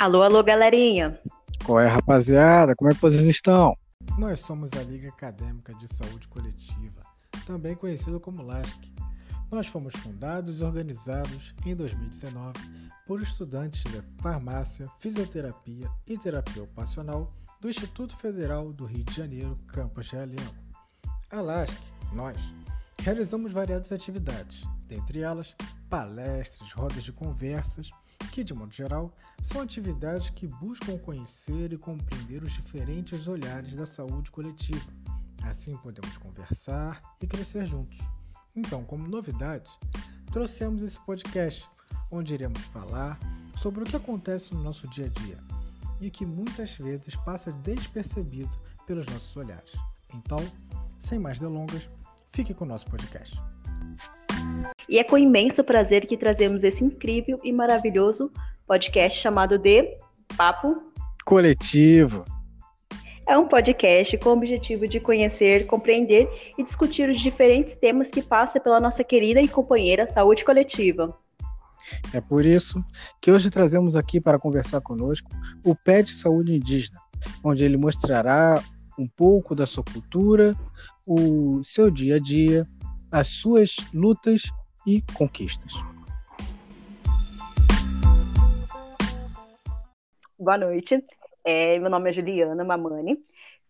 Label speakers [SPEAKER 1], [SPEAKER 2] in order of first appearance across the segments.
[SPEAKER 1] Alô, alô, galerinha.
[SPEAKER 2] Qual é, rapaziada? Como é que vocês estão?
[SPEAKER 3] Nós somos a Liga Acadêmica de Saúde Coletiva, também conhecida como LASC. Nós fomos fundados e organizados em 2019 por estudantes de farmácia, fisioterapia e terapia ocupacional do Instituto Federal do Rio de Janeiro, campus Realengo. A LASC, nós, realizamos variadas atividades, dentre elas palestras, rodas de conversas, que, de modo geral, são atividades que buscam conhecer e compreender os diferentes olhares da saúde coletiva. Assim podemos conversar e crescer juntos. Então, como novidade, trouxemos esse podcast, onde iremos falar sobre o que acontece no nosso dia a dia e que muitas vezes passa despercebido pelos nossos olhares. Então, sem mais delongas, fique com o nosso podcast.
[SPEAKER 1] E é com imenso prazer que trazemos esse incrível e maravilhoso podcast chamado de Papo
[SPEAKER 2] Coletivo.
[SPEAKER 1] É um podcast com o objetivo de conhecer, compreender e discutir os diferentes temas que passam pela nossa querida e companheira saúde coletiva.
[SPEAKER 2] É por isso que hoje trazemos aqui para conversar conosco o PET Saúde Indígena, onde ele mostrará um pouco da sua cultura, o seu dia a dia, as suas lutas e conquistas.
[SPEAKER 1] Boa noite. É, meu nome é Juliana Mamani,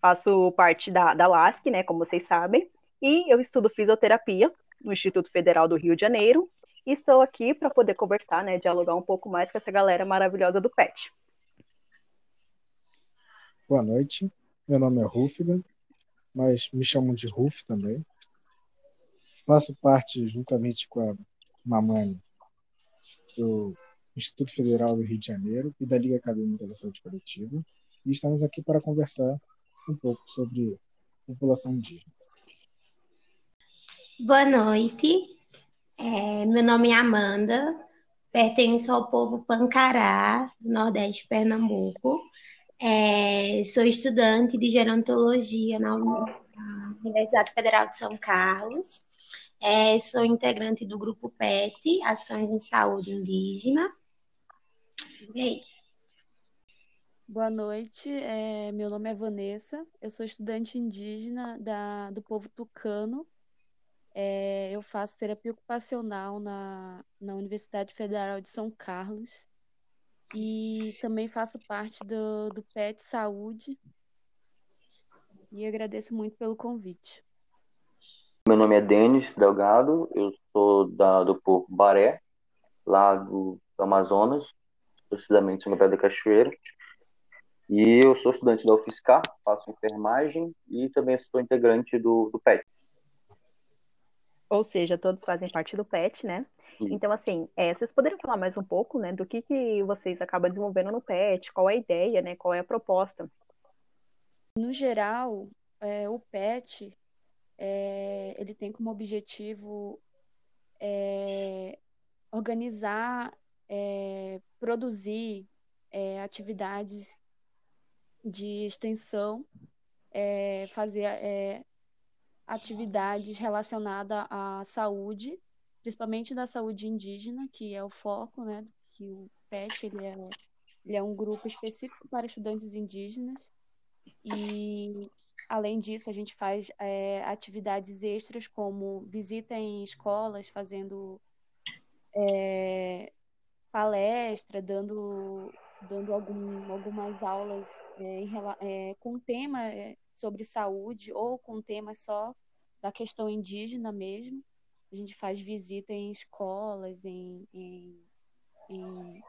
[SPEAKER 1] faço parte da, da LASC, né, como vocês sabem, e eu estudo fisioterapia no Instituto Federal do Rio de Janeiro, e estou aqui para poder conversar, né, dialogar um pouco mais com essa galera maravilhosa do PET.
[SPEAKER 2] Boa noite, meu nome é Rúfida, mas me chamam de Ruf também. Faço parte, juntamente com a Mamani, do Instituto Federal do Rio de Janeiro e da Liga Acadêmica da Saúde Coletiva, e estamos aqui para conversar um pouco sobre população indígena.
[SPEAKER 4] Boa noite, é, meu nome é Amanda, pertenço ao povo Pancará, do Nordeste de Pernambuco. É, sou estudante de gerontologia na Universidade Federal de São Carlos. É, sou integrante do grupo PET, Ações em Saúde Indígena. E isso.
[SPEAKER 5] Boa noite, é, meu nome é Vanessa, eu sou estudante indígena da, do povo tucano. É, eu faço terapia ocupacional na, na Universidade Federal de São Carlos e também faço parte do, do PET Saúde. E agradeço muito pelo convite.
[SPEAKER 6] Meu nome é Denis Delgado, eu sou da, do povo Baré, lá do, do Amazonas, precisamente São Gabriel da Cachoeira. E eu sou estudante da UFSCar, faço enfermagem e também sou integrante do, do PET.
[SPEAKER 1] Ou seja, todos fazem parte do PET, né? Sim. Então, assim, é, vocês poderiam falar mais um pouco, né, do que, que vocês acabam desenvolvendo no PET, qual é a ideia, né, qual é a proposta?
[SPEAKER 5] No geral, é, o PET é, ele tem como objetivo é, organizar, é, produzir é, atividades de extensão, é, fazer é, atividades relacionadas à saúde, principalmente da saúde indígena, que é o foco, né? Que o PET ele é, ele é um grupo específico para estudantes indígenas e Além disso, a gente faz é, atividades extras, como visita em escolas, fazendo é, palestra, dando, dando algum, algumas aulas é, em, com tema é, sobre saúde ou com tema só da questão indígena mesmo. A gente faz visita em escolas, em, em, em,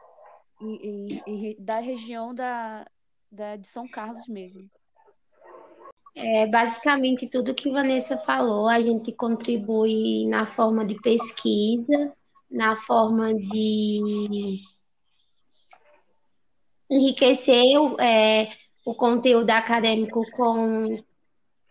[SPEAKER 5] em da região da, da, de São Carlos mesmo.
[SPEAKER 4] É, basicamente, tudo que Vanessa falou, a gente contribui na forma de pesquisa, na forma de enriquecer é, o conteúdo acadêmico com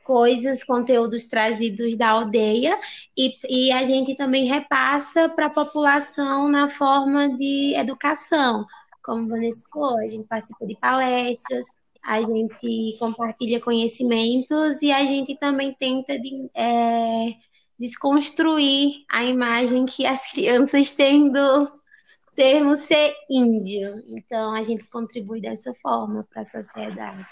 [SPEAKER 4] coisas, conteúdos trazidos da aldeia, e, e a gente também repassa para a população na forma de educação. Como Vanessa falou, a gente participa de palestras, a gente compartilha conhecimentos e a gente também tenta de, é, desconstruir a imagem que as crianças têm do, termo ser índio. Então, a gente contribui dessa forma para a sociedade.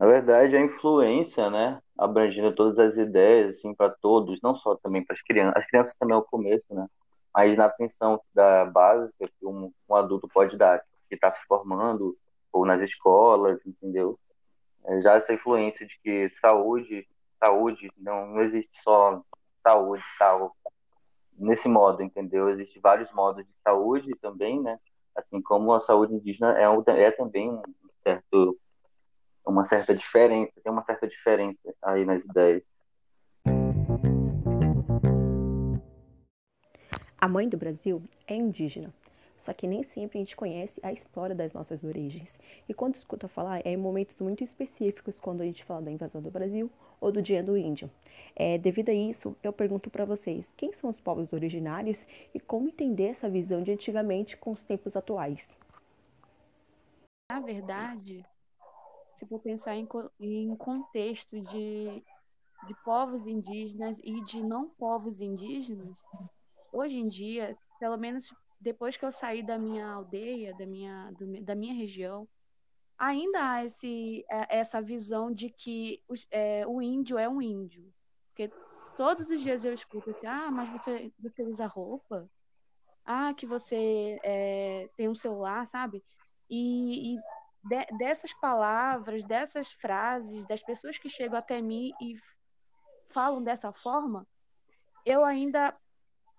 [SPEAKER 6] Na verdade, a influência, né, abrangendo todas as ideias, assim, para todos, não só também para as crianças. As crianças também é o começo, né? Mas na atenção da base que um, um adulto pode dar, que está se formando, ou nas escolas, entendeu? É, já essa influência de que saúde, saúde, não, não existe só saúde tal, nesse modo, entendeu? Existem vários modos de saúde também, né? Assim como a saúde indígena é, é também um certo, uma certa diferença, tem uma certa diferença aí nas ideias.
[SPEAKER 1] A mãe do Brasil é indígena, só que nem sempre a gente conhece a história das nossas origens. E quando escuta falar, é em momentos muito específicos, quando a gente fala da invasão do Brasil ou do Dia do Índio. É, devido a isso, eu pergunto para vocês, quem são os povos originários e como entender essa visão de antigamente com os tempos atuais?
[SPEAKER 5] Na verdade, se for pensar em, em contexto de, de povos indígenas e de não povos indígenas, hoje em dia, pelo menos depois que eu saí da minha aldeia, da minha, do, da minha região, ainda há esse, é, essa visão de que os, é, o índio é um índio. Porque todos os dias eu escuto assim, ah, mas você, você usa roupa? Ah, que você é, tem um celular, sabe? E, e de, dessas palavras, dessas frases, das pessoas que chegam até mim e falam dessa forma, eu ainda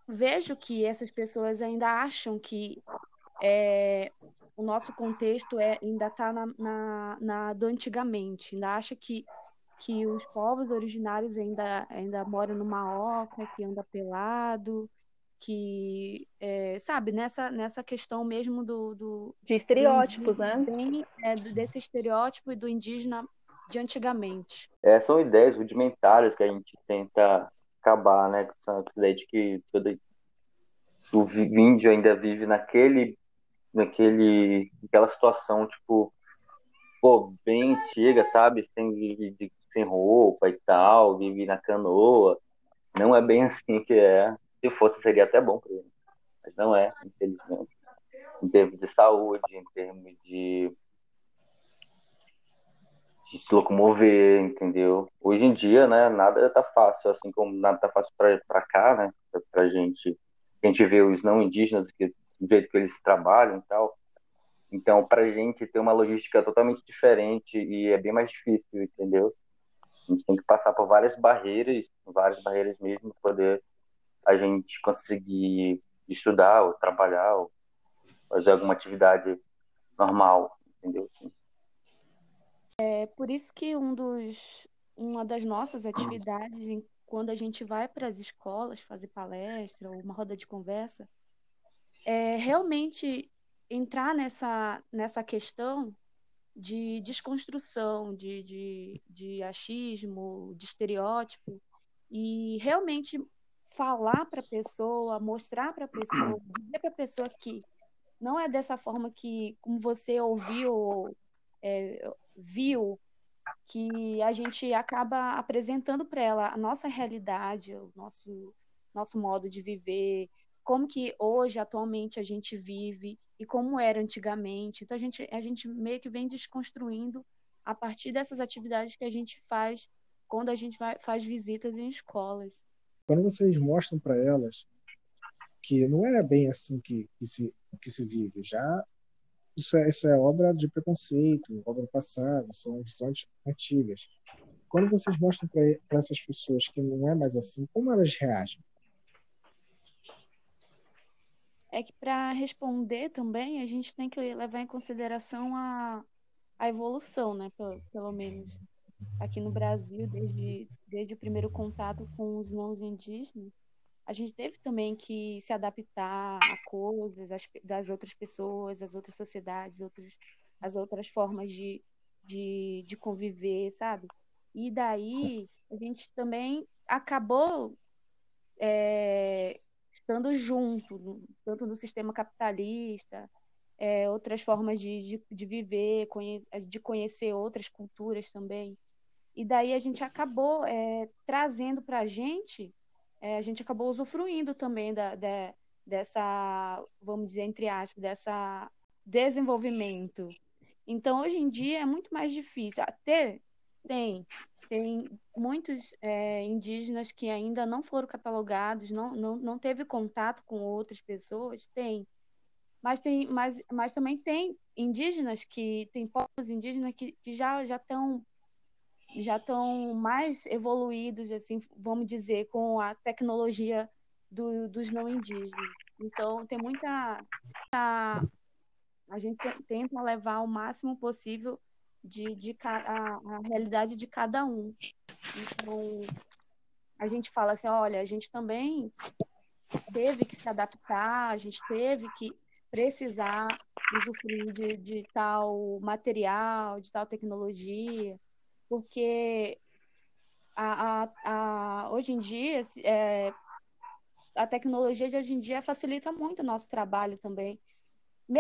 [SPEAKER 5] vejo que essas pessoas ainda acham que é, o nosso contexto é, ainda está na, na, na, do antigamente, ainda acha que, que os povos originários ainda, ainda moram numa oca, que anda pelado, que, é, sabe, nessa, nessa questão mesmo do... do
[SPEAKER 1] de estereótipos,
[SPEAKER 5] do
[SPEAKER 1] né?
[SPEAKER 5] É, desse estereótipo e do indígena de antigamente.
[SPEAKER 6] É, são ideias rudimentares que a gente tenta acabar, né? Essa ideia de que todo, o índio ainda vive naquele, naquele, naquela situação, tipo, pô, bem antiga, sabe? Sem, sem roupa e tal, vive na canoa. Não é bem assim que é. Se fosse, seria até bom para ele. Mas não é, infelizmente. Em termos de saúde, em termos de de se locomover, entendeu? Hoje em dia, né, nada tá fácil, assim como nada tá fácil para cá, né, pra, pra gente, a gente vê os não indígenas, que, do jeito que eles trabalham e tal, então pra gente ter uma logística totalmente diferente e é bem mais difícil, entendeu? A gente tem que passar por várias barreiras, várias barreiras mesmo, para poder a gente conseguir estudar ou trabalhar ou fazer alguma atividade normal, entendeu?
[SPEAKER 5] É por isso que um dos, uma das nossas atividades, quando a gente vai para as escolas fazer palestra ou uma roda de conversa, é realmente entrar nessa, nessa questão de desconstrução, de, de, de achismo, de estereótipo, e realmente falar para a pessoa, mostrar para a pessoa, dizer para a pessoa que não é dessa forma que, como você ouviu é, viu que a gente acaba apresentando para ela a nossa realidade, o nosso, nosso modo de viver, como que hoje, atualmente, a gente vive e como era antigamente. Então, a gente, a gente meio que vem desconstruindo a partir dessas atividades que a gente faz quando a gente vai, faz visitas em escolas.
[SPEAKER 2] Quando vocês mostram para elas que não é bem assim que, que, se, que se vive, já isso é, isso é obra de preconceito, obra passada, são visões antigas. Quando vocês mostram para essas pessoas que não é mais assim, como elas reagem?
[SPEAKER 5] É que para responder também, a gente tem que levar em consideração a, a evolução, né? Pelo, pelo menos aqui no Brasil, desde, desde o primeiro contato com os não indígenas, a gente teve também que se adaptar a coisas as, das outras pessoas, as outras sociedades, outros, as outras formas de, de, de conviver, sabe? E daí a gente também acabou é, estando junto, tanto no sistema capitalista, é, outras formas de, de, de viver, conhe de conhecer outras culturas também. E daí a gente acabou é, trazendo para a gente é, a gente acabou usufruindo também da, da, dessa, vamos dizer entre aspas, dessa desenvolvimento. Então, hoje em dia é muito mais difícil. Até tem, tem muitos é, indígenas que ainda não foram catalogados, não, não, não teve contato com outras pessoas, tem. Mas, tem, mas, mas também tem indígenas que, tem povos indígenas que, que já estão já estão mais evoluídos, assim, vamos dizer, com a tecnologia do, dos não indígenas. Então, tem muita. A, a gente tenta levar o máximo possível de, de a, a realidade de cada um. Então, a gente fala assim: olha, a gente também teve que se adaptar, a gente teve que precisar usufruir de, de tal material, de tal tecnologia, porque a, a, a, hoje em dia é, a tecnologia de hoje em dia facilita muito o nosso trabalho também.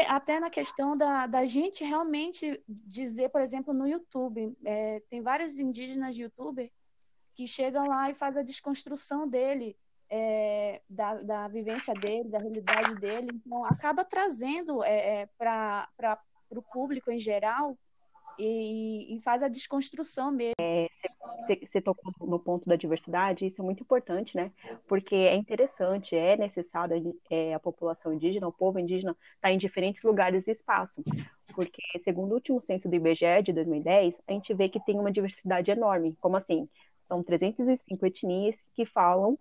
[SPEAKER 5] Até na questão da, da gente realmente dizer, por exemplo, no YouTube, é, tem vários indígenas youtubers que chegam lá e fazem a desconstrução dele, é, da, da vivência dele, da realidade dele. Então, acaba trazendo é, é para o público em geral e, e faz a desconstrução mesmo.
[SPEAKER 1] Você é, tocou no ponto da diversidade, isso é muito importante, né? Porque é interessante, é necessário é, a população indígena, o povo indígena, estar tá em diferentes lugares e espaços. Porque, segundo o último censo do IBGE de 2010, a gente vê que tem uma diversidade enorme. Como assim? São 305 etnias que falam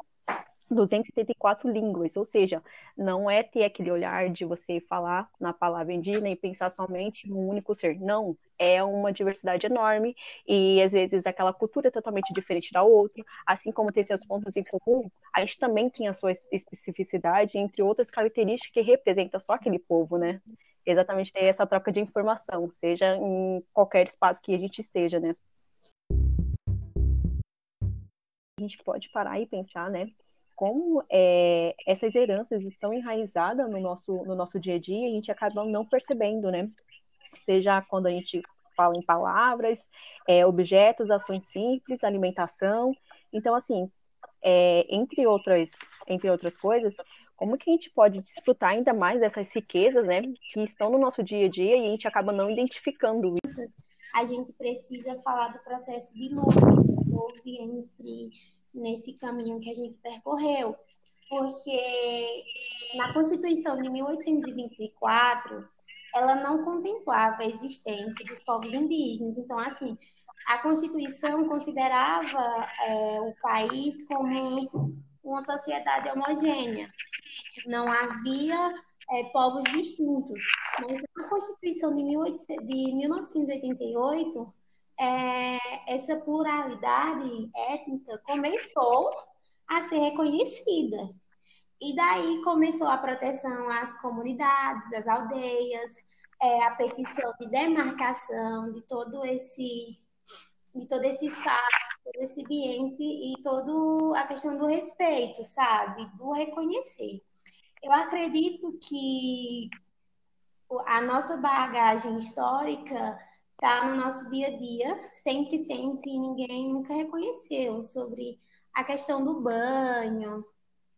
[SPEAKER 1] 274 línguas, ou seja, não é ter aquele olhar de você falar na palavra indígena e pensar somente num único ser. Não, é uma diversidade enorme e às vezes aquela cultura é totalmente diferente da outra, assim como tem seus pontos em comum, a gente também tem a sua especificidade, entre outras características que representa só aquele povo, né? Exatamente ter essa troca de informação, seja em qualquer espaço que a gente esteja, né? A gente pode parar e pensar, né? Como é, essas heranças estão enraizadas no nosso, no nosso dia a dia, a gente acaba não percebendo, né? Seja quando a gente fala em palavras, é, objetos, ações simples, alimentação. Então, assim, é, entre, outras, entre outras coisas, como que a gente pode desfrutar ainda mais dessas riquezas, né, que estão no nosso dia a dia e a gente acaba não identificando isso?
[SPEAKER 4] A gente precisa falar do processo de luta entre nesse caminho que a gente percorreu, porque na Constituição de 1824 ela não contemplava a existência dos povos indígenas. Então, assim, a Constituição considerava é, o país como uma sociedade homogênea. Não havia é, povos distintos. Mas a Constituição de, 18, de 1988 é, essa pluralidade étnica começou a ser reconhecida. E daí começou a proteção às comunidades, às aldeias, é, a petição de demarcação de todo esse de todo esse espaço, todo esse ambiente e toda a questão do respeito, sabe? Do reconhecer. Eu acredito que a nossa bagagem histórica está no nosso dia a dia, sempre, sempre, ninguém nunca reconheceu sobre a questão do banho,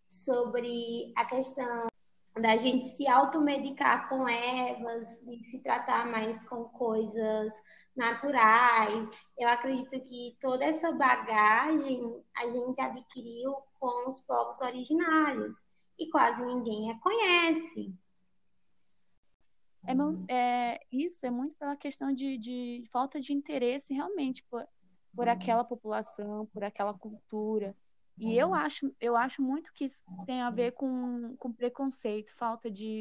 [SPEAKER 4] sobre a questão da gente se automedicar com ervas, de se tratar mais com coisas naturais. Eu acredito que toda essa bagagem a gente adquiriu com os povos originários e quase ninguém a conhece.
[SPEAKER 5] É, é, isso é muito pela questão de, de falta de interesse realmente por, por aquela população, por aquela cultura. E eu acho, eu acho muito que isso tem a ver com, com preconceito, falta de,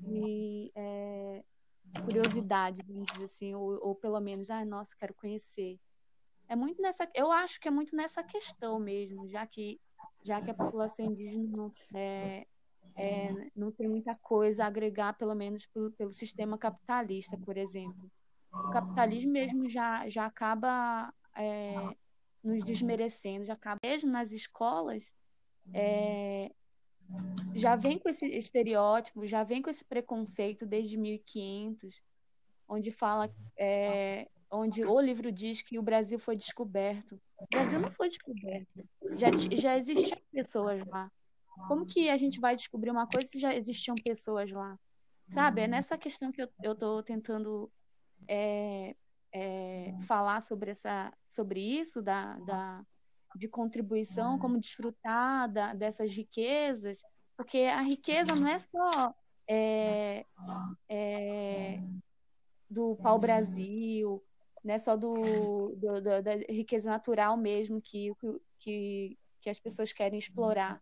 [SPEAKER 5] de é, curiosidade, vamos dizer assim, ou, ou pelo menos, ah, nossa, quero conhecer. É muito nessa, eu acho que é muito nessa questão mesmo, já que já que a população indígena é, é, não tem muita coisa a agregar, pelo menos pelo, pelo sistema capitalista, por exemplo. O capitalismo mesmo já, já acaba é, nos desmerecendo, já acaba mesmo nas escolas, é, já vem com esse estereótipo, já vem com esse preconceito desde 1500, onde fala, é, onde o livro diz que o Brasil foi descoberto. O Brasil não foi descoberto, já, já existiam pessoas lá Como que a gente vai descobrir uma coisa se já existiam pessoas lá? Sabe? É nessa questão que eu, eu tô tentando é, é, falar sobre, essa, sobre isso, da, da, de contribuição, como desfrutar da, dessas riquezas, porque a riqueza não é só é, é, do pau-brasil, não é só do, do, da riqueza natural mesmo que, que, que as pessoas querem explorar,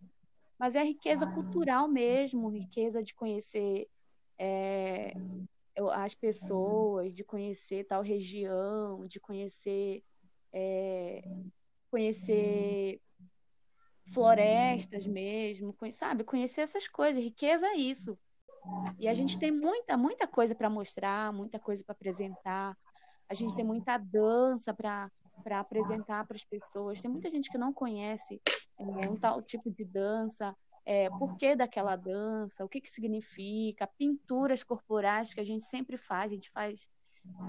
[SPEAKER 5] mas é a riqueza cultural mesmo, riqueza de conhecer é, as pessoas, de conhecer tal região, de conhecer é, conhecer florestas mesmo, sabe? Conhecer essas coisas, riqueza é isso. E a gente tem muita, muita coisa para mostrar, muita coisa para apresentar. A gente tem muita dança para apresentar para as pessoas. Tem muita gente que não conhece um tal tipo de dança, é, por que daquela dança, o que, que significa, pinturas corporais que a gente sempre faz, a gente faz.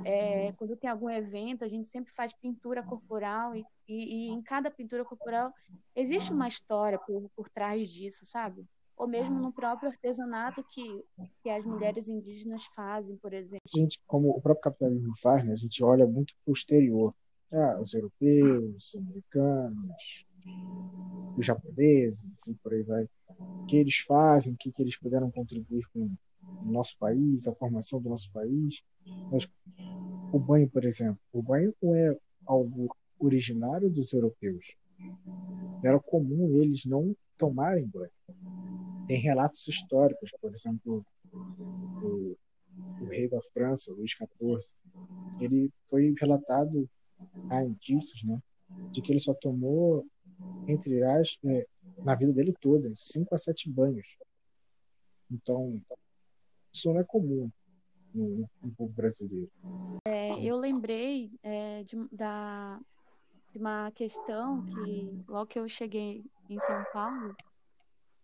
[SPEAKER 5] É, quando tem algum evento, a gente sempre faz pintura corporal e, e, e em cada pintura corporal existe uma história por, por trás disso, sabe? ou mesmo no próprio artesanato que, que as mulheres indígenas fazem, por exemplo.
[SPEAKER 2] A gente, como o próprio capitalismo faz, né, a gente olha muito exterior. Ah, os europeus, os americanos, os japoneses e por aí vai. O que eles fazem, o que, que eles puderam contribuir com o nosso país, a formação do nosso país. Mas o banho, por exemplo, o banho não é algo originário dos europeus. Era comum eles não tomarem banho. Tem relatos históricos, por exemplo, o, o rei da França, Luís XIV, ele foi relatado a indícios, né, de que ele só tomou entre as é, na vida dele toda, cinco a sete banhos. Então, isso não é comum no, no povo brasileiro.
[SPEAKER 5] É, eu lembrei é, de, da, de uma questão que, logo que eu cheguei em São Paulo,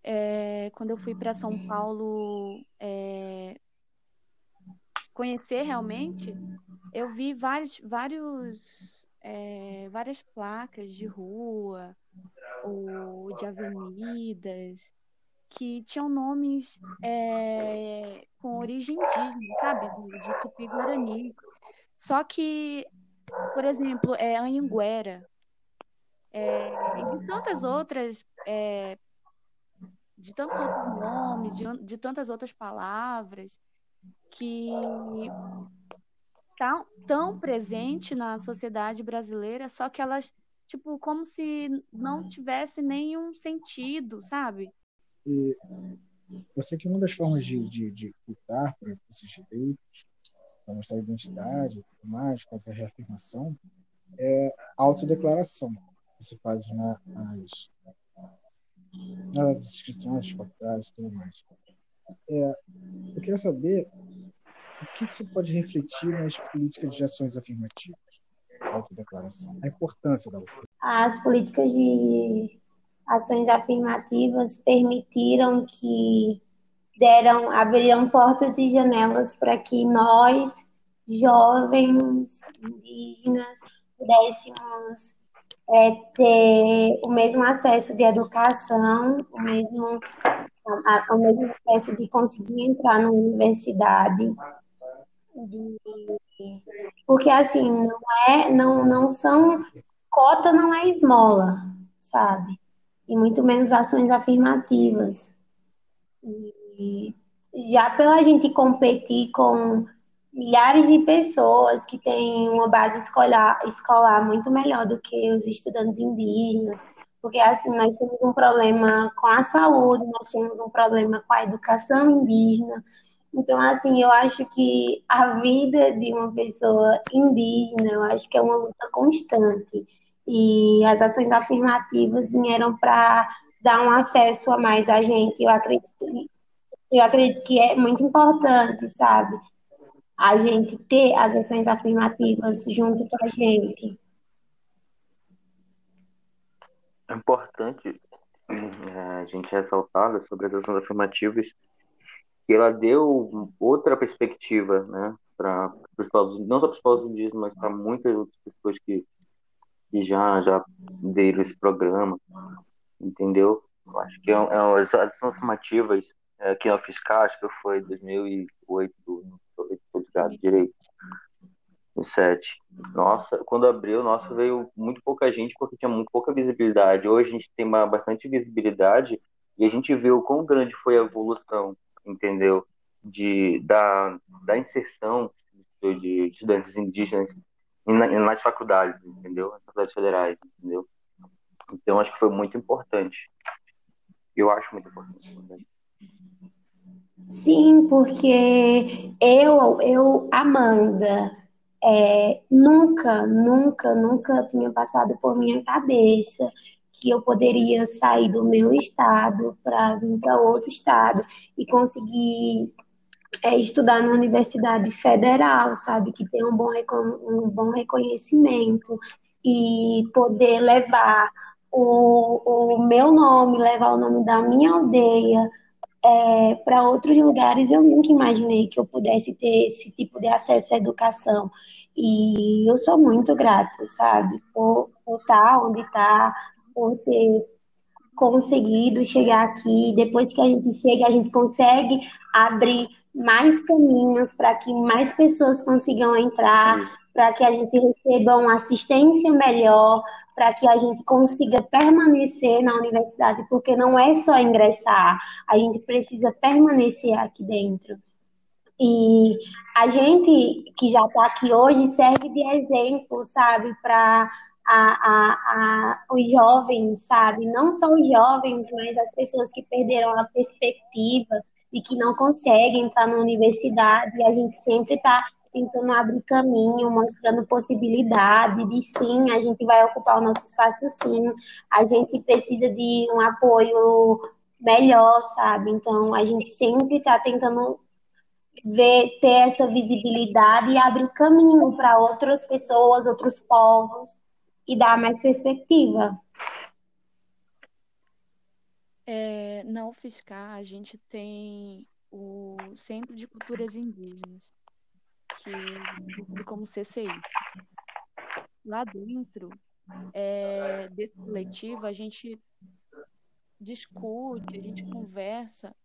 [SPEAKER 5] é, quando eu fui para São Paulo é, conhecer realmente, eu vi vários, vários, é, várias placas de rua ou de avenidas que tinham nomes é, com origem indígena, sabe? De Tupi-Guarani. Só que, por exemplo, é Anhanguera, é, e de tantas outras, é, de tantos outros nomes, de, de tantas outras palavras que tão, tão presente na sociedade brasileira, só que elas, tipo, como se não tivesse nenhum sentido, sabe?
[SPEAKER 2] E eu sei que uma das formas de, de, de lutar por esses direitos, para mostrar a identidade, mais, fazer a reafirmação, é a autodeclaração se faz na, nas, nas inscrições, faculdades e tudo mais. É, eu queria saber o que, você pode refletir nas políticas de ações afirmativas, autodeclaração, a importância da
[SPEAKER 4] As políticas de ações afirmativas permitiram que deram, abriram portas e janelas para que nós, jovens indígenas, pudéssemos é, ter o mesmo acesso de educação, o mesmo, a, a, o mesmo acesso de conseguir entrar na universidade, de, porque assim não é, não, não são cota não é esmola, sabe? E muito menos ações afirmativas. E já pela gente competir com milhares de pessoas que têm uma base escolar, escolar muito melhor do que os estudantes indígenas, porque assim nós temos um problema com a saúde, nós temos um problema com a educação indígena. Então, assim, eu acho que a vida de uma pessoa indígena, eu acho que é uma luta constante. E as ações afirmativas vieram para dar um acesso a mais a gente. Eu acredito, eu acredito que é muito importante, sabe? a gente ter as ações afirmativas junto com a gente.
[SPEAKER 6] É importante é, a gente ressaltar sobre as ações afirmativas que ela deu outra perspectiva, né, para os povos, não só para os povos indígenas, mas para muitas outras pessoas que, que já já deram esse programa, entendeu? Eu acho que é, é, as ações formativas é, aqui na Fiscal, acho que foi 2008, não estou ligado direito. 2007. Nossa, quando abriu, nossa, veio muito pouca gente porque tinha muito pouca visibilidade. Hoje a gente tem uma, bastante visibilidade e a gente o quão grande foi a evolução, entendeu? De, da, da inserção de, estudantes indígenas nas faculdades, entendeu? Nas faculdades federais, entendeu? Então acho que foi muito importante. Eu acho muito importante.
[SPEAKER 4] Sim, porque eu, eu, Amanda, é, nunca, nunca, nunca tinha passado por minha cabeça que eu poderia sair do meu estado para vir para outro estado e conseguir é, estudar na universidade federal, sabe, que tem um bom, um bom reconhecimento e poder levar o, o meu nome, levar o nome da minha aldeia é, para outros lugares, eu nunca imaginei que eu pudesse ter esse tipo de acesso à educação. E eu sou muito grata, sabe, por, por estar onde está, por ter conseguido chegar aqui. Depois que a gente chega, a gente consegue abrir mais caminhos para que mais pessoas consigam entrar, para que a gente receba uma assistência melhor, para que a gente consiga permanecer na universidade, porque não é só ingressar, a gente precisa permanecer aqui dentro. E a gente que já está aqui hoje serve de exemplo, sabe, para a, a, a, os jovens, sabe? Não só os jovens, mas as pessoas que perderam a perspectiva de que não conseguem entrar na universidade. A gente sempre está tentando abrir caminho, mostrando possibilidade de sim, a gente vai ocupar o nosso espaço sim, a gente precisa de um apoio melhor, sabe? Então, a gente sempre está tentando ver, ter essa visibilidade e abrir caminho para outras pessoas, outros povos e dar mais perspectiva.
[SPEAKER 5] É, na UFSCar, a gente tem o Centro de Culturas Indígenas que como CCI. Lá dentro é, desse coletivo, a gente discute, a gente conversa,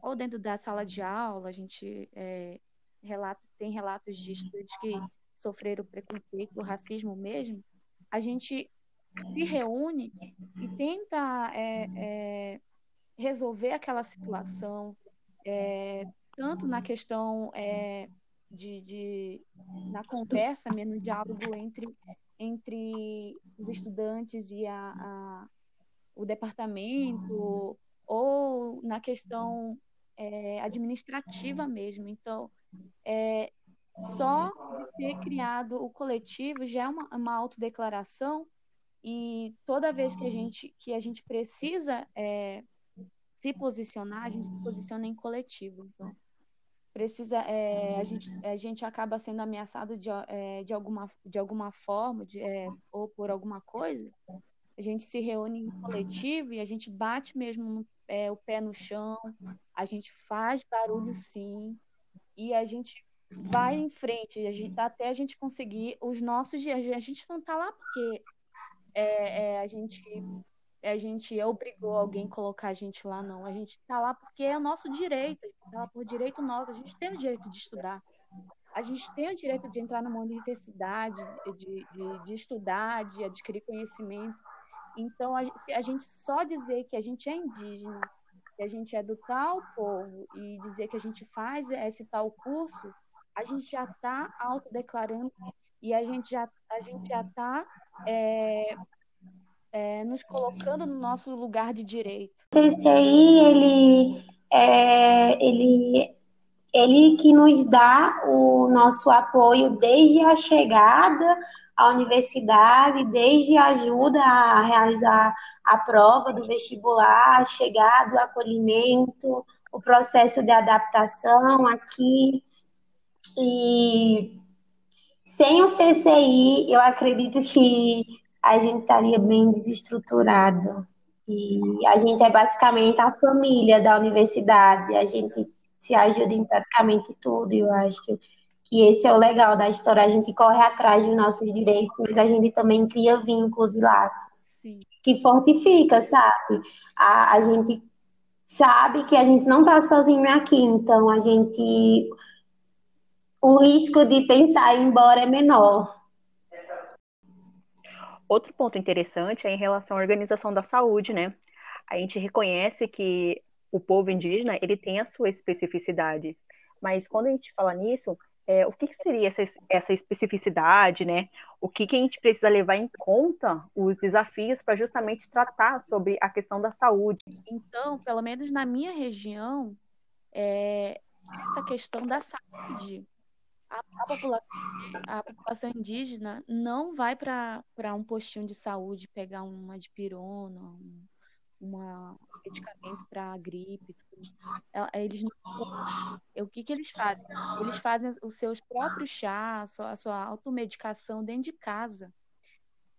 [SPEAKER 5] ou dentro da sala de aula, a gente é, relata, tem relatos de estudantes que sofreram preconceito, racismo mesmo, a gente se reúne e tenta é, é, resolver aquela situação, é, tanto na questão é, de, de, na conversa, mesmo, no diálogo entre, entre os estudantes e a, a o departamento, ou na questão é, administrativa mesmo. Então, é, só ter criado o coletivo já é uma, uma autodeclaração e toda vez que a gente, que a gente precisa é, se posicionar, a gente se posiciona em coletivo. Então, precisa é, a, gente, a gente acaba sendo ameaçado de, é, de, alguma, de alguma forma de, é, ou por alguma coisa, a gente se reúne em coletivo e a gente bate mesmo é, o pé no chão, a gente faz barulho sim, e a gente vai em frente, a gente, até a gente conseguir os nossos dias. A gente não está lá porque é, é, a gente a gente obrigou alguém a colocar a gente lá, não. A gente está lá porque é o nosso direito, a gente está lá por direito nosso, a gente tem o direito de estudar. A gente tem o direito de entrar numa universidade, de, de, de estudar, de adquirir conhecimento. Então, a, a gente só dizer que a gente é indígena, que a gente é do tal povo e dizer que a gente faz esse tal curso, a gente já está autodeclarando e a gente já a gente já está é, é, nos colocando no nosso lugar de direito.
[SPEAKER 4] Esse aí, ele é, ele, ele que nos dá o nosso apoio desde a chegada à universidade, desde a ajuda a realizar a prova do vestibular, a chegada, o acolhimento, o processo de adaptação aqui. E sem o CCI, eu acredito que a gente estaria bem desestruturado. E a gente é basicamente a família da universidade, a gente se ajuda em praticamente tudo, eu acho que esse é o legal da história, a gente corre atrás dos nossos direitos, mas a gente também cria vínculos e laços.
[SPEAKER 5] Sim.
[SPEAKER 4] que fortifica, sabe? A, a gente sabe que a gente não está sozinho aqui, então a gente. O risco de pensar em ir embora é menor.
[SPEAKER 1] Outro ponto interessante é em relação à organização da saúde, né? A gente reconhece que o povo indígena ele tem a sua especificidade, mas quando a gente fala nisso, é, o que, que seria essa, essa, especificidade, né? O que, que a gente precisa levar em conta os desafios para justamente tratar sobre a questão da saúde?
[SPEAKER 5] Então, pelo menos na minha região, é, essa questão da saúde, a, a, população, a população, indígena não vai para um postinho de saúde pegar uma dipirona, um, uma medicamento para gripe. Eles não... O que, que eles fazem? Eles fazem os seus próprios chás, a sua automedicação dentro de casa.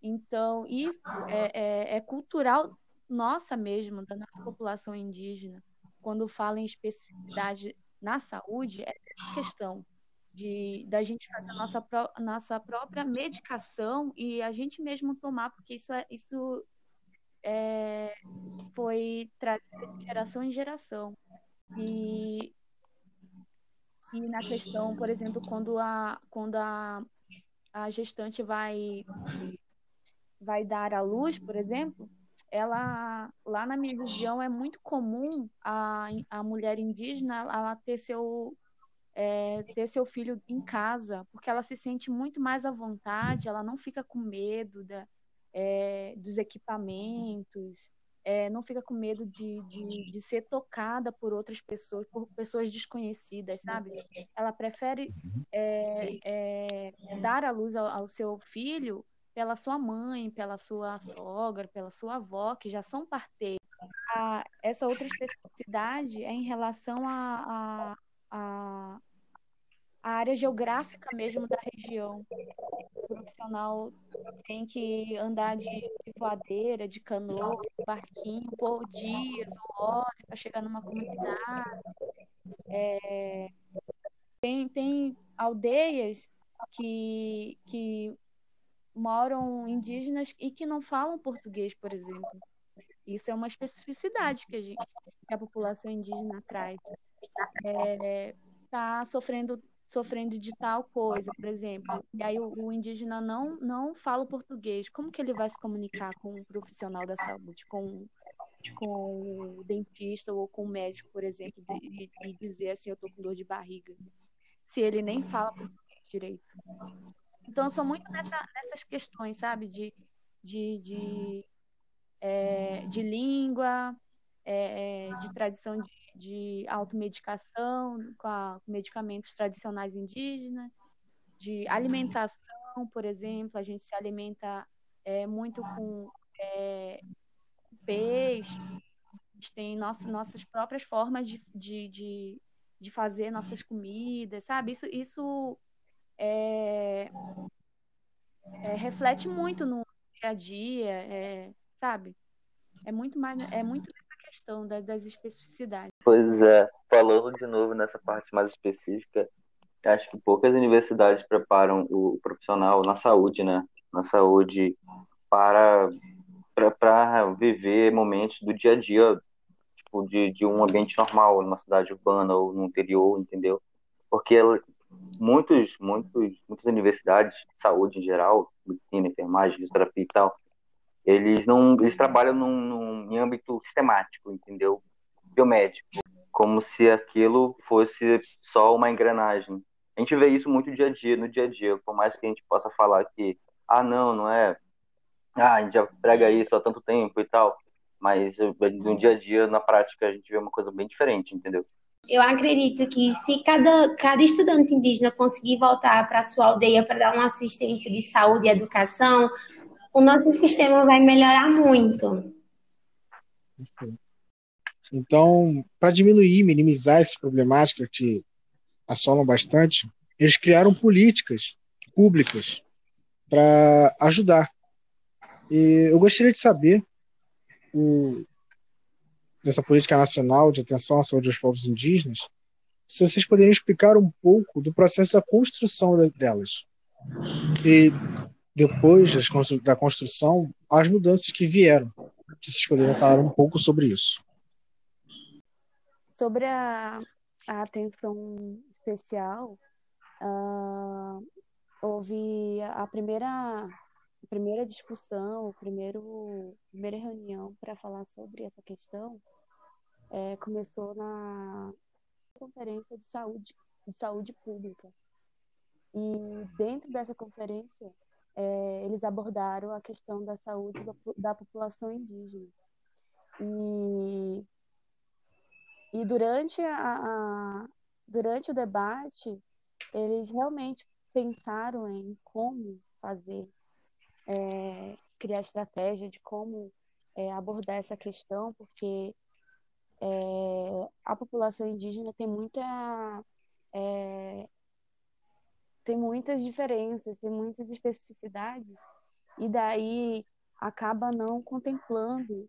[SPEAKER 5] Então, isso é, é, é cultural nossa mesmo, da nossa população indígena. Quando fala em especificidade na saúde, é questão de da gente fazer a nossa, nossa própria medicação e a gente mesmo tomar, porque isso, é, isso é, foi trazido de geração em geração. E, e na questão, por exemplo, quando a, quando a, a gestante vai, vai dar à luz, por exemplo, ela lá na minha região é muito comum a, a mulher indígena ela ter seu é, ter seu filho em casa porque ela se sente muito mais à vontade ela não fica com medo da, é, dos equipamentos, é, não fica com medo de, de, de, ser tocada por outras pessoas, por pessoas desconhecidas, sabe? Ela prefere é, é, dar a luz ao, ao, seu filho pela sua mãe, pela sua sogra, pela sua avó, que já são parteiros. A, essa outra especificidade é em relação à a, a, a, área geográfica mesmo da região profissional tem que andar de, de voadeira, de canoa, de barquinho, por dias ou horas para chegar numa comunidade. É, tem, tem aldeias que, que moram indígenas e que não falam português, por exemplo. Isso é uma especificidade que a, gente, que a população indígena traz. Está é, tá sofrendo sofrendo de tal coisa, por exemplo, e aí o, o, indígena não, não fala o português, como que ele vai se comunicar com um profissional da saúde, com, com o dentista ou com o médico, por exemplo, e, e dizer assim, eu tô com dor de barriga, se ele nem fala português direito. Então, eu sou muito nessa, nessas questões, sabe, de, de, de, é, de língua, é, de tradição de de automedicação com, a, com medicamentos tradicionais indígenas, de alimentação, por exemplo, a gente se alimenta é, muito com é, peixe, a gente tem nossa, nossas próprias formas de, de, de, de, fazer nossas comidas, sabe? Isso, isso é, é, reflete muito no dia a dia, é, sabe? É muito mais, é muito questão das, das especificidades.
[SPEAKER 6] Pois é, falando de novo nessa parte mais específica, acho que poucas universidades preparam o profissional na saúde, né? Na saúde para para viver momentos do dia a dia, tipo de, de um ambiente normal, numa cidade urbana ou no interior, entendeu? Porque muitos, muitos, muitas universidades de saúde em geral, medicina, enfermagem, fisioterapia e tal, eles não eles trabalham num, num em âmbito sistemático, entendeu? Biomédico, como se aquilo fosse só uma engrenagem. A gente vê isso muito dia a dia, no dia a dia, por mais que a gente possa falar que ah, não, não é. Ah, a gente já prega isso há tanto tempo e tal, mas no dia a dia, na prática, a gente vê uma coisa bem diferente, entendeu?
[SPEAKER 4] Eu acredito que se cada, cada estudante indígena conseguir voltar para sua aldeia para dar uma assistência de saúde e educação, o nosso sistema vai melhorar muito.
[SPEAKER 2] Então, para diminuir, minimizar essas problemáticas que assolam bastante, eles criaram políticas públicas para ajudar. E eu gostaria de saber o, dessa política nacional de atenção à saúde dos povos indígenas, se vocês poderiam explicar um pouco do processo da construção delas. E depois da construção, as mudanças que vieram. Vocês poderiam falar um pouco sobre isso.
[SPEAKER 5] Sobre a, a atenção especial, uh, houve a primeira, a primeira discussão, o primeiro, a primeira reunião para falar sobre essa questão é, começou na conferência de saúde, de saúde pública. E dentro dessa conferência, é, eles abordaram a questão da saúde da, da população indígena. E, e durante, a, a, durante o debate, eles realmente pensaram em como fazer, é, criar estratégia de como é, abordar essa questão, porque é, a população indígena tem muita é, tem muitas diferenças, tem muitas especificidades e daí acaba não contemplando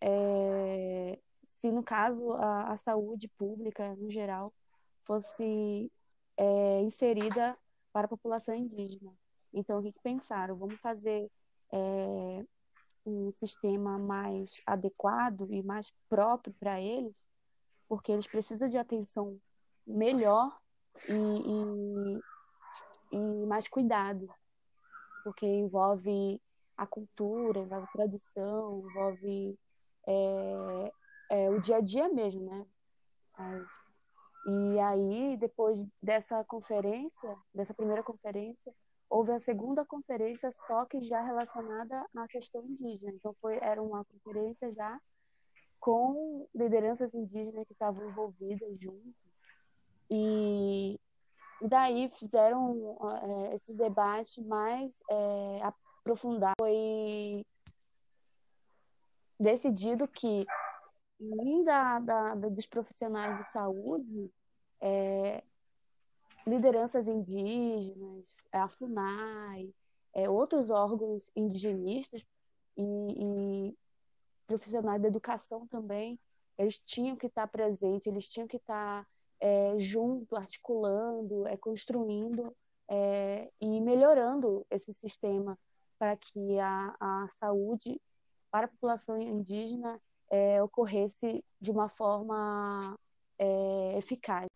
[SPEAKER 5] é, se no caso a, a, saúde pública no geral fosse é, inserida para a população indígena. Então o que, que pensaram? Vamos fazer é, um sistema mais adequado e mais próprio para eles, porque eles precisam de atenção melhor e, e, e, mais cuidado, porque envolve a cultura, envolve a tradição, envolve é, é, o dia a dia mesmo, né? As, e aí, depois dessa conferência, dessa primeira conferência, houve a segunda conferência, só que já relacionada à questão indígena. Então, foi, era uma conferência já com lideranças indígenas que estavam envolvidas junto. E, e daí fizeram é, esses debates mais é, aprofundados. Foi decidido que, além da, da, dos profissionais de saúde, é, lideranças indígenas, a FUNAI, é, outros órgãos indigenistas e, e, profissionais da educação também, eles tinham que estar presentes, eles tinham que estar é, junto, articulando, é, construindo é, e melhorando esse sistema para que a, a saúde para a população indígena é, ocorresse de uma forma é, eficaz.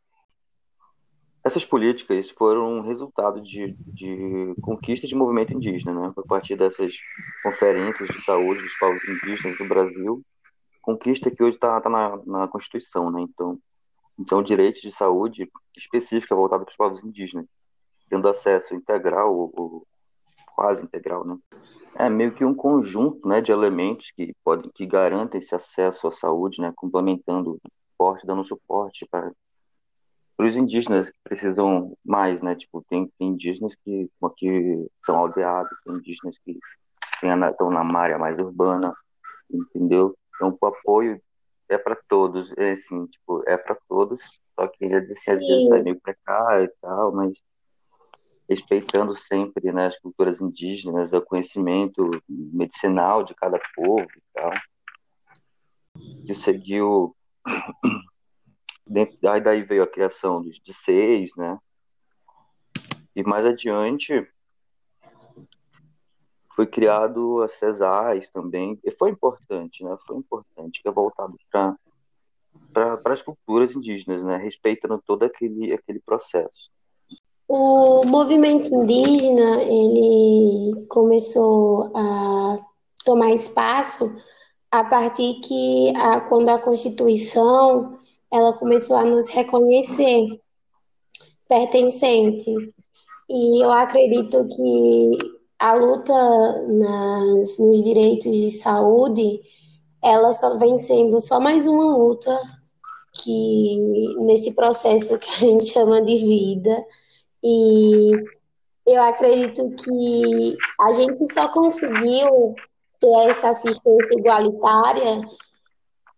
[SPEAKER 6] Essas políticas foram resultado de, de conquistas de movimento indígena, né? A partir dessas conferências de saúde dos povos indígenas do Brasil, conquista que hoje está tá na, na Constituição, né? Então, então, direitos de saúde específica voltada para os povos indígenas, tendo acesso integral ou, ou, quase integral, né? É meio que um conjunto, né, de elementos que podem que garantem esse acesso à saúde, né, complementando o suporte, dando suporte para para os indígenas que precisam mais, né? Tipo, tem, tem indígenas que, que são aldeados, tem indígenas que estão na área mais urbana, entendeu? Então, o apoio é para todos, é assim, tipo, é para todos, só que assim, às vezes é meio precário e tal, mas respeitando sempre né, as culturas indígenas, o conhecimento medicinal de cada povo e tal. Que seguiu aí daí veio a criação de, de seis, né? E mais adiante foi criado a CESAIS também, e foi importante, né? Foi importante, que é voltado para para as culturas indígenas, né? Respeitando todo aquele aquele processo.
[SPEAKER 4] O movimento indígena ele começou a tomar espaço a partir que a, quando a Constituição ela começou a nos reconhecer pertencente. E eu acredito que a luta nas, nos direitos de saúde, ela só vem sendo só mais uma luta que nesse processo que a gente chama de vida. E eu acredito que a gente só conseguiu ter essa assistência igualitária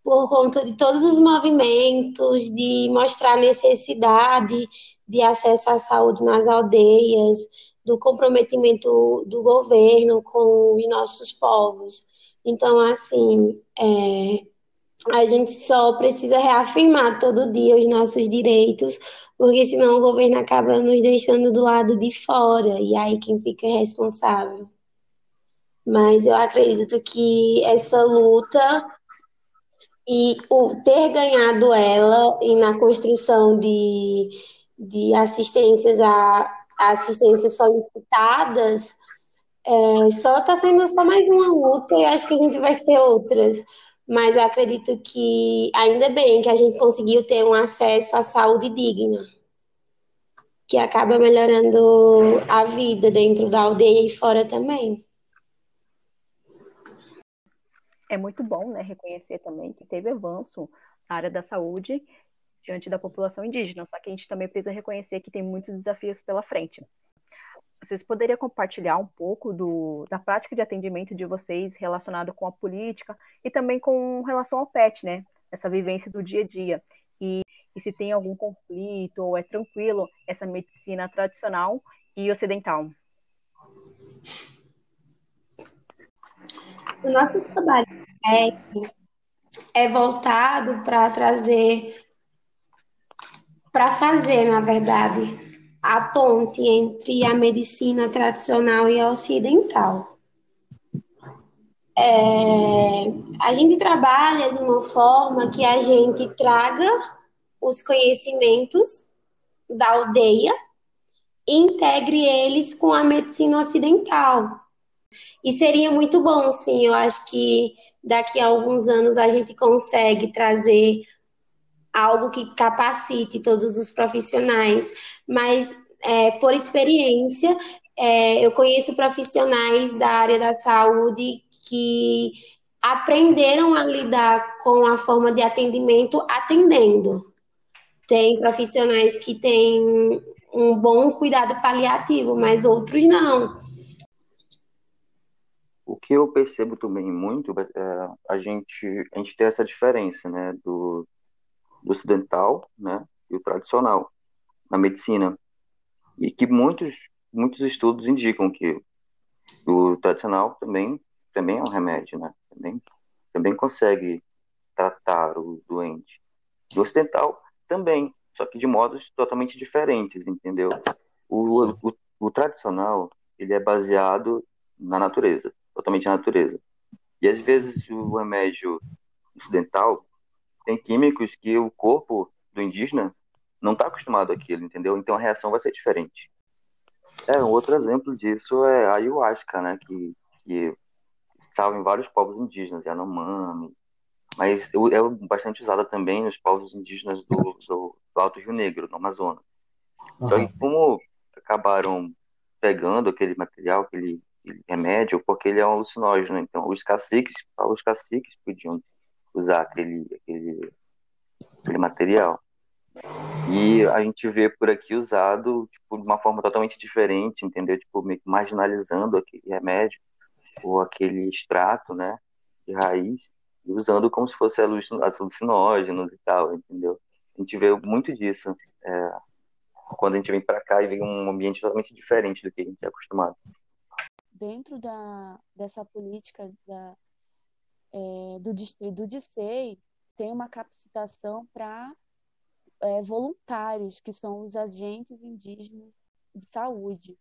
[SPEAKER 4] por conta de todos os movimentos, de mostrar necessidade de acesso à saúde nas aldeias, do comprometimento do governo com os nossos povos. Então, assim, é, a gente só precisa reafirmar todo dia os nossos direitos, porque senão o governo acaba nos deixando do lado de fora, e aí quem fica responsável. Mas eu acredito que essa luta e o ter ganhado ela e na construção de, de assistências a assistências solicitadas é, só está sendo só mais uma luta e acho que a gente vai ter outras. Mas eu acredito que ainda bem que a gente conseguiu ter um acesso à saúde digna, que acaba melhorando a vida dentro da aldeia e fora também.
[SPEAKER 1] É muito bom né, reconhecer também que teve avanço na área da saúde diante da população indígena, só que a gente também precisa reconhecer que tem muitos desafios pela frente. Vocês poderiam compartilhar um pouco do, da prática de atendimento de vocês relacionado com a política e também com relação ao PET, né? Essa vivência do dia a dia. E, e se tem algum conflito ou é tranquilo essa medicina tradicional e ocidental.
[SPEAKER 4] O nosso trabalho é, é voltado para trazer, para fazer, na verdade, a ponte entre a medicina tradicional e a ocidental. É, a gente trabalha de uma forma que a gente traga os conhecimentos da aldeia e integre eles com a medicina ocidental. E seria muito bom, sim. Eu acho que daqui a alguns anos a gente consegue trazer algo que capacite todos os profissionais, mas é, por experiência, é, eu conheço profissionais da área da saúde que aprenderam a lidar com a forma de atendimento atendendo. Tem profissionais que têm um bom cuidado paliativo, mas outros não.
[SPEAKER 6] O que eu percebo também muito é a gente a gente tem essa diferença, né, do do ocidental, né, e o tradicional na medicina. E que muitos, muitos estudos indicam que o tradicional também, também é um remédio, né? Também, também consegue tratar o doente. O ocidental também, só que de modos totalmente diferentes, entendeu? O, o, o, tradicional, ele é baseado na natureza, totalmente na natureza. E às vezes o remédio ocidental tem químicos que o corpo do indígena não está acostumado àquilo, entendeu? Então a reação vai ser diferente. É, um outro exemplo disso é a ayahuasca, né? Que, que estava em vários povos indígenas, Yanomami, mas é bastante usada também nos povos indígenas do, do, do Alto Rio Negro, no Amazonas. Uhum. Só que como acabaram pegando aquele material, aquele, aquele, remédio, porque ele é um alucinógeno, então os caciques, os caciques podiam usar aquele, aquele, aquele material. E a gente vê por aqui usado tipo, de uma forma totalmente diferente, entendeu? Tipo, meio que marginalizando aquele remédio ou aquele extrato, né, de raiz, e usando como se fosse alucinógenos e tal, entendeu? A gente vê muito disso é, quando a gente vem para cá e vê um ambiente totalmente diferente do que a gente é acostumado.
[SPEAKER 5] Dentro da, dessa política da, é, do distrito de SEI, tem uma capacitação para é, voluntários, que são os agentes indígenas de saúde.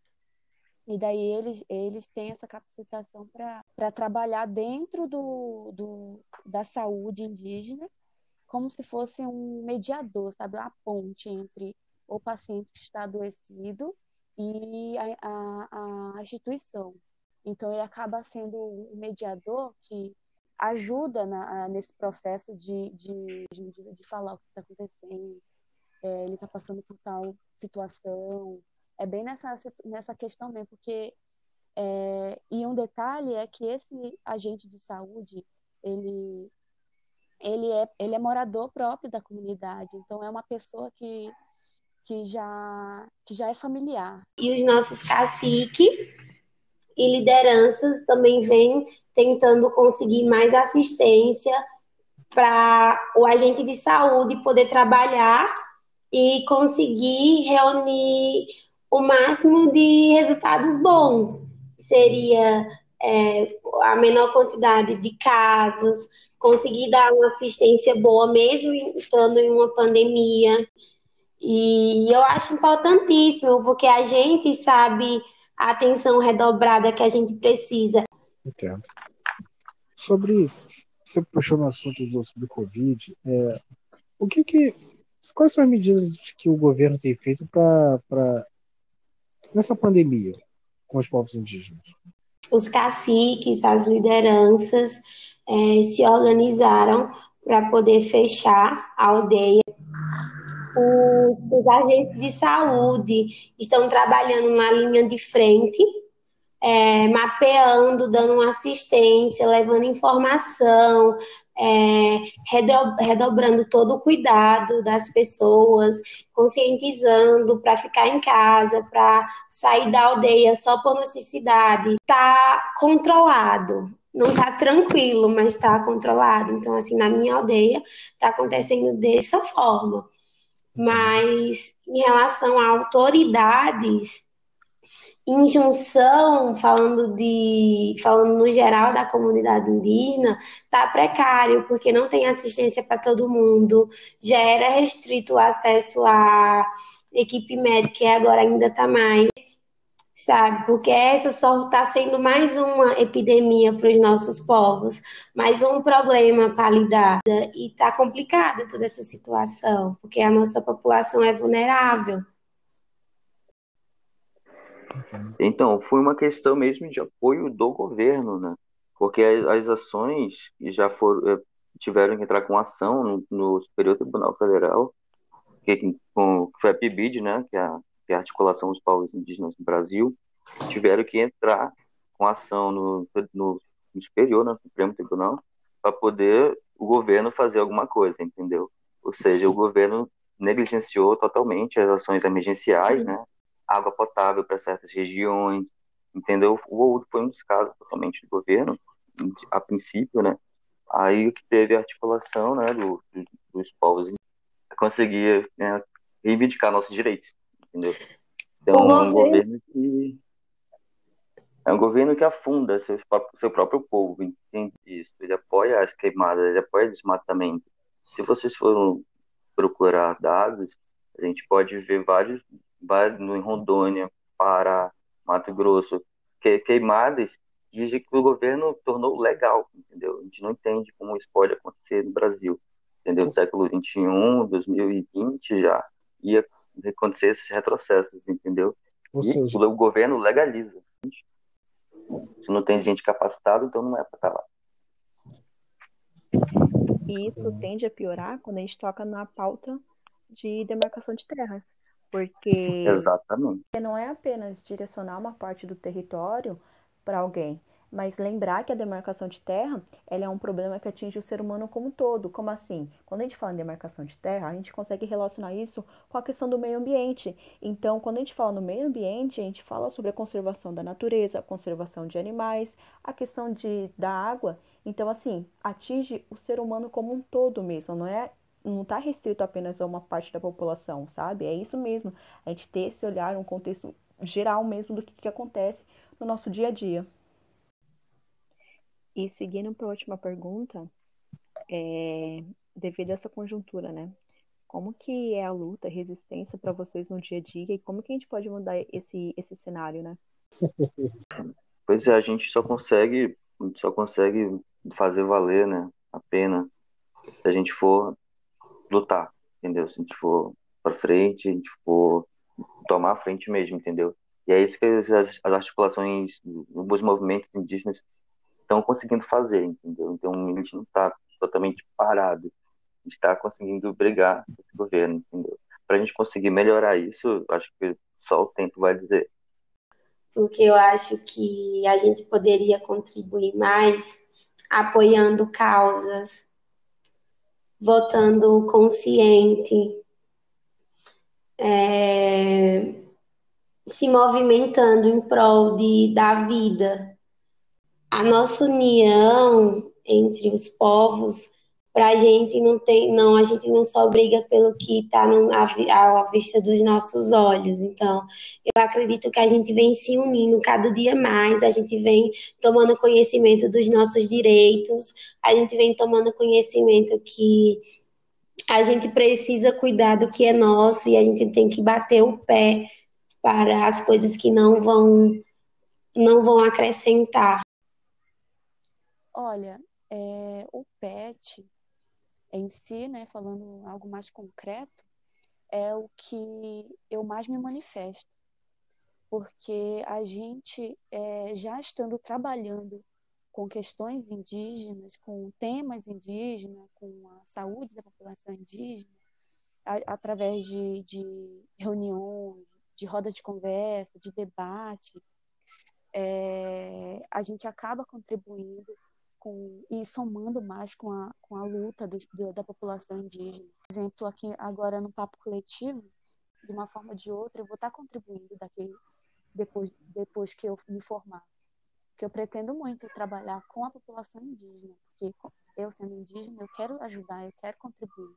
[SPEAKER 5] E daí eles, eles têm essa capacitação para trabalhar dentro do, do, da saúde indígena, como se fosse um mediador, sabe? Uma ponte entre o paciente que está adoecido e a, a, a instituição. Então, ele acaba sendo um mediador que ajuda na, nesse processo de, de, de, de falar o que está acontecendo, é, ele está passando por tal situação. É bem nessa, nessa questão mesmo, porque. É, e um detalhe é que esse agente de saúde, ele, ele, é, ele é morador próprio da comunidade, então é uma pessoa que, que, já, que já é familiar.
[SPEAKER 4] E os nossos caciques e lideranças também vêm tentando conseguir mais assistência para o agente de saúde poder trabalhar e conseguir reunir o máximo de resultados bons. Seria é, a menor quantidade de casos, conseguir dar uma assistência boa, mesmo estando em uma pandemia. E eu acho importantíssimo, porque a gente sabe a atenção redobrada que a gente precisa.
[SPEAKER 2] Entendo. Sobre. Você puxou no assunto do, sobre Covid. É, o que que. Quais são as medidas que o governo tem feito para. nessa pandemia com os povos indígenas?
[SPEAKER 4] Os caciques, as lideranças é, se organizaram para poder fechar a aldeia os, os agentes de saúde estão trabalhando na linha de frente, é, mapeando, dando uma assistência, levando informação, é, redobrando todo o cuidado das pessoas, conscientizando para ficar em casa, para sair da aldeia só por necessidade. Está controlado, não está tranquilo, mas está controlado. Então, assim, na minha aldeia está acontecendo dessa forma. Mas em relação a autoridades, injunção, falando de falando no geral da comunidade indígena, tá precário, porque não tem assistência para todo mundo, já era restrito o acesso à equipe médica e agora ainda está mais sabe? Porque essa só está sendo mais uma epidemia para os nossos povos, mais um problema para lidar. E está complicada toda essa situação, porque a nossa população é vulnerável.
[SPEAKER 6] Então, foi uma questão mesmo de apoio do governo, né? Porque as, ações já foram, eh, tiveram que entrar com ação no, no Superior Tribunal Federal, que, com, que foi a PIBID, né? Que é a que é a articulação dos povos indígenas no Brasil, tiveram que entrar com ação no, no, no superior, no Supremo Tribunal, para poder o governo fazer alguma coisa, entendeu? Ou seja, o governo negligenciou totalmente as ações emergenciais, né? Água potável para certas regiões, entendeu? O foi um descaso totalmente do governo, a princípio, né? Aí que teve a articulação, né, do, do, dos povos conseguir né, reivindicar nossos direitos entendeu? Então, é um governo que é um governo que afunda seu, seu próprio povo, entende isso? Ele apoia as queimadas, ele apoia o desmatamento. Se vocês forem procurar dados, a gente pode ver vários, vários no Rondônia, Pará, Mato Grosso, que, queimadas dizem que o governo tornou legal, entendeu? A gente não entende como isso pode acontecer no Brasil, entendeu? No século XXI, 2020 já, ia acontecer esses retrocessos, entendeu? Ou e seja... o governo legaliza. Se não tem gente capacitada, então não é para estar lá.
[SPEAKER 1] E isso tende a piorar quando a gente toca na pauta de demarcação de terras. Porque
[SPEAKER 6] Exatamente.
[SPEAKER 1] não é apenas direcionar uma parte do território para alguém, mas lembrar que a demarcação de terra ela é um problema que atinge o ser humano como um todo. Como assim? Quando a gente fala em demarcação de terra, a gente consegue relacionar isso com a questão do meio ambiente. Então, quando a gente fala no meio ambiente, a gente fala sobre a conservação da natureza, a conservação de animais, a questão de, da água. Então, assim, atinge o ser humano como um todo mesmo, não é não está restrito apenas a uma parte da população, sabe? É isso mesmo. A gente ter esse olhar, um contexto geral mesmo do que, que acontece no nosso dia a dia. E seguindo para a última pergunta, é, devido a essa conjuntura, né? Como que é a luta, a resistência para vocês no dia a dia e como que a gente pode mudar esse, esse cenário, né?
[SPEAKER 6] Pois é, a gente só consegue, só consegue fazer valer, né? A pena se a gente for lutar, entendeu? Se a gente for para frente, a gente for tomar a frente mesmo, entendeu? E é isso que as, as articulações, os movimentos indígenas estão conseguindo fazer, entendeu? Então a gente não está totalmente parado, está conseguindo brigar com esse governo, entendeu? Para a gente conseguir melhorar isso, acho que só o tempo vai dizer.
[SPEAKER 4] Porque eu acho que a gente poderia contribuir mais apoiando causas, votando consciente, é, se movimentando em prol de, da vida, a nossa união entre os povos para a gente não tem, não, a gente não só briga pelo que está à vista dos nossos olhos. Então, eu acredito que a gente vem se unindo cada dia mais, a gente vem tomando conhecimento dos nossos direitos, a gente vem tomando conhecimento que a gente precisa cuidar do que é nosso e a gente tem que bater o pé para as coisas que não vão não vão acrescentar.
[SPEAKER 5] Olha, é, o PET em si, né, falando algo mais concreto, é o que eu mais me manifesto. Porque a gente, é, já estando trabalhando com questões indígenas, com temas indígenas, com a saúde da população indígena, a, através de, de, reuniões, de rodas de conversa, de debate, é, a gente acaba contribuindo com, e somando mais com a, com a luta do, do, da população indígena. Por exemplo, aqui agora no Papo Coletivo, de uma forma ou de outra, eu vou estar contribuindo daqui, depois, depois que eu me formar. Porque eu pretendo muito trabalhar com a população indígena, porque eu sendo indígena, eu quero ajudar, eu quero contribuir.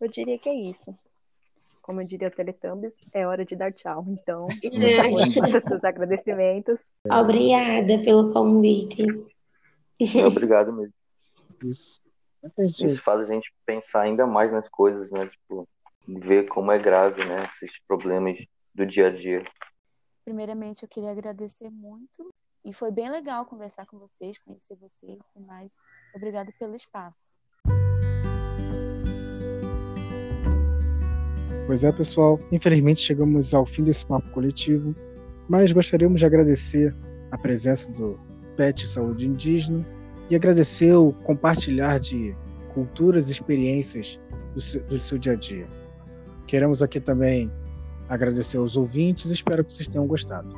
[SPEAKER 1] Eu diria que é isso. Como eu diria o Teletubbies, é hora de dar tchau. Então, faça seus agradecimentos.
[SPEAKER 4] Obrigada pelo convite.
[SPEAKER 6] É obrigado mesmo.
[SPEAKER 2] Isso.
[SPEAKER 6] Isso faz a gente pensar ainda mais nas coisas, né? Tipo, ver como é grave, né? Esses problemas do dia a dia.
[SPEAKER 5] Primeiramente, eu queria agradecer muito. E foi bem legal conversar com vocês, conhecer vocês e tudo mais. Obrigado pelo espaço.
[SPEAKER 2] Pois é, pessoal. Infelizmente chegamos ao fim desse papo coletivo, mas gostaríamos de agradecer a presença do PET Saúde Indígena e agradecer o compartilhar de culturas e experiências do seu, do seu dia a dia. Queremos aqui também agradecer aos ouvintes e espero que vocês tenham gostado.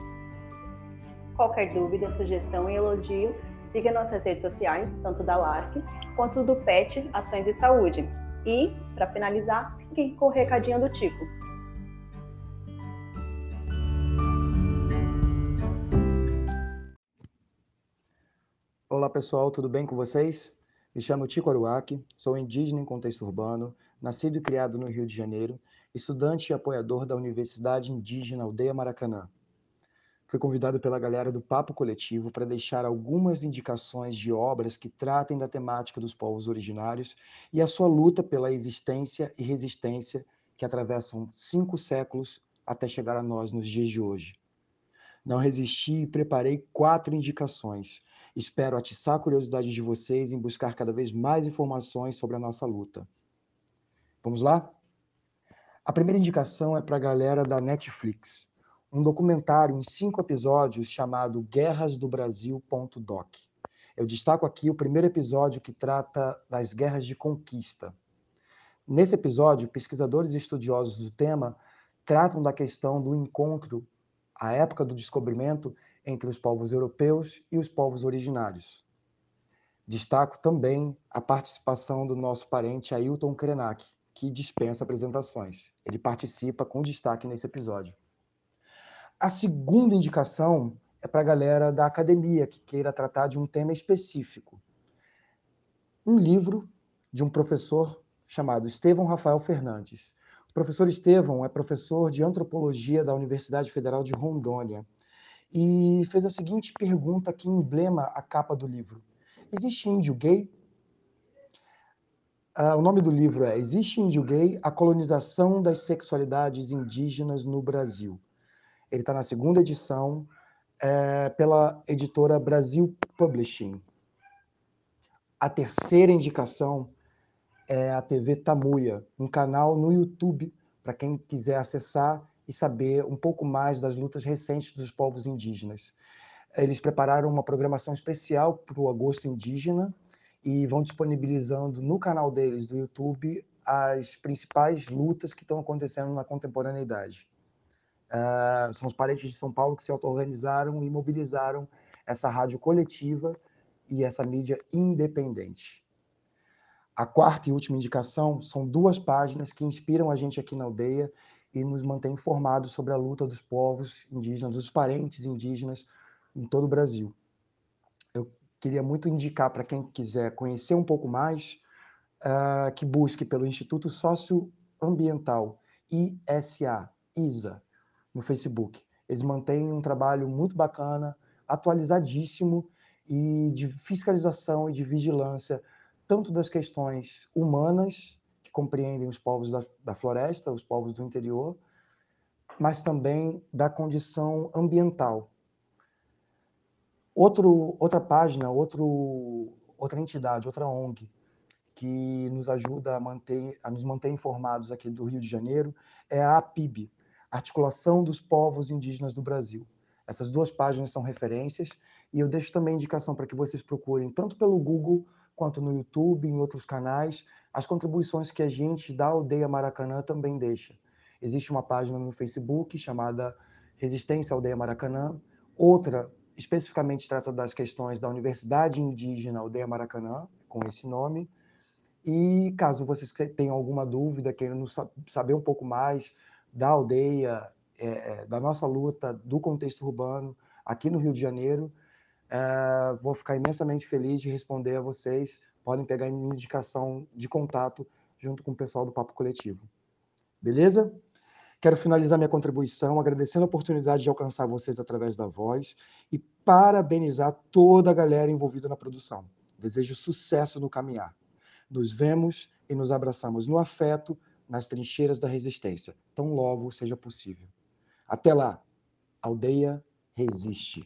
[SPEAKER 1] Qualquer dúvida, sugestão e elogio, siga nossas redes sociais, tanto da LASC quanto do PET Ações de Saúde. E, para finalizar, fiquem com o recadinho do Tico.
[SPEAKER 7] Olá pessoal, tudo bem com vocês? Me chamo Tico Aruaki, sou indígena em contexto urbano, nascido e criado no Rio de Janeiro, estudante e apoiador da Universidade Indígena Aldeia Maracanã. Fui convidado pela galera do Papo Coletivo para deixar algumas indicações de obras que tratem da temática dos povos originários e a sua luta pela existência e resistência que atravessam cinco séculos até chegar a nós nos dias de hoje. Não resisti e preparei quatro indicações Espero atiçar a curiosidade de vocês em buscar cada vez mais informações sobre a nossa luta. Vamos lá? A primeira indicação é para a galera da Netflix. Um documentário em cinco episódios chamado Guerras do Brasil.doc. Eu destaco aqui o primeiro episódio que trata das guerras de conquista. Nesse episódio, pesquisadores e estudiosos do tema tratam da questão do encontro, à época do descobrimento, entre os povos europeus e os povos originários. Destaco também a participação do nosso parente Ailton Krenak, que dispensa apresentações. Ele participa com destaque nesse episódio. A segunda indicação é para a galera da academia que queira tratar de um tema específico. Um livro de um professor chamado Estevão Rafael Fernandes. O professor Estevão é professor de antropologia da Universidade Federal de Rondônia e fez a seguinte pergunta que emblema a capa do livro: Existe índio gay? Ah, o nome do livro é Existe índio gay? A colonização das sexualidades indígenas no Brasil. Ele está na segunda edição é, pela editora Brasil Publishing. A terceira indicação é a TV Tamuia, um canal no YouTube para quem quiser acessar e saber um pouco mais das lutas recentes dos povos indígenas. Eles prepararam uma programação especial para o agosto indígena e vão disponibilizando no canal deles do YouTube as principais lutas que estão acontecendo na contemporaneidade. Uh, são os parentes de São Paulo que se auto-organizaram e mobilizaram essa rádio coletiva e essa mídia independente. A quarta e última indicação são duas páginas que inspiram a gente aqui na aldeia e nos mantém informados sobre a luta dos povos indígenas, dos parentes indígenas em todo o Brasil. Eu queria muito indicar para quem quiser conhecer um pouco mais, uh, que busque pelo Instituto Socioambiental, ISA, ISA, no Facebook. Eles mantêm um trabalho muito bacana, atualizadíssimo e de fiscalização e de vigilância, tanto das questões humanas, compreendem os povos da, da floresta, os povos do interior, mas também da condição ambiental. Outro, outra página, outro, outra entidade, outra ONG, que nos ajuda a, manter, a nos manter informados aqui do Rio de Janeiro é a APIB, Articulação dos Povos Indígenas do Brasil. Essas duas páginas são referências e eu deixo também indicação para que vocês procurem, tanto pelo Google quanto no YouTube, em outros canais, as contribuições que a gente da Aldeia Maracanã também deixa. Existe uma página no Facebook chamada Resistência Aldeia Maracanã, outra especificamente trata das questões da Universidade Indígena Aldeia Maracanã, com esse nome. E caso vocês tenham alguma dúvida, queiram saber um pouco mais da aldeia, é, é, da nossa luta, do contexto urbano aqui no Rio de Janeiro, é, vou ficar imensamente feliz de responder a vocês. Podem pegar indicação de contato junto com o pessoal do Papo Coletivo. Beleza? Quero finalizar minha contribuição agradecendo a oportunidade de alcançar vocês através da voz e parabenizar toda a galera envolvida na produção. Desejo sucesso no caminhar. Nos vemos e nos abraçamos no afeto, nas trincheiras da resistência, tão logo seja possível. Até lá, aldeia resiste.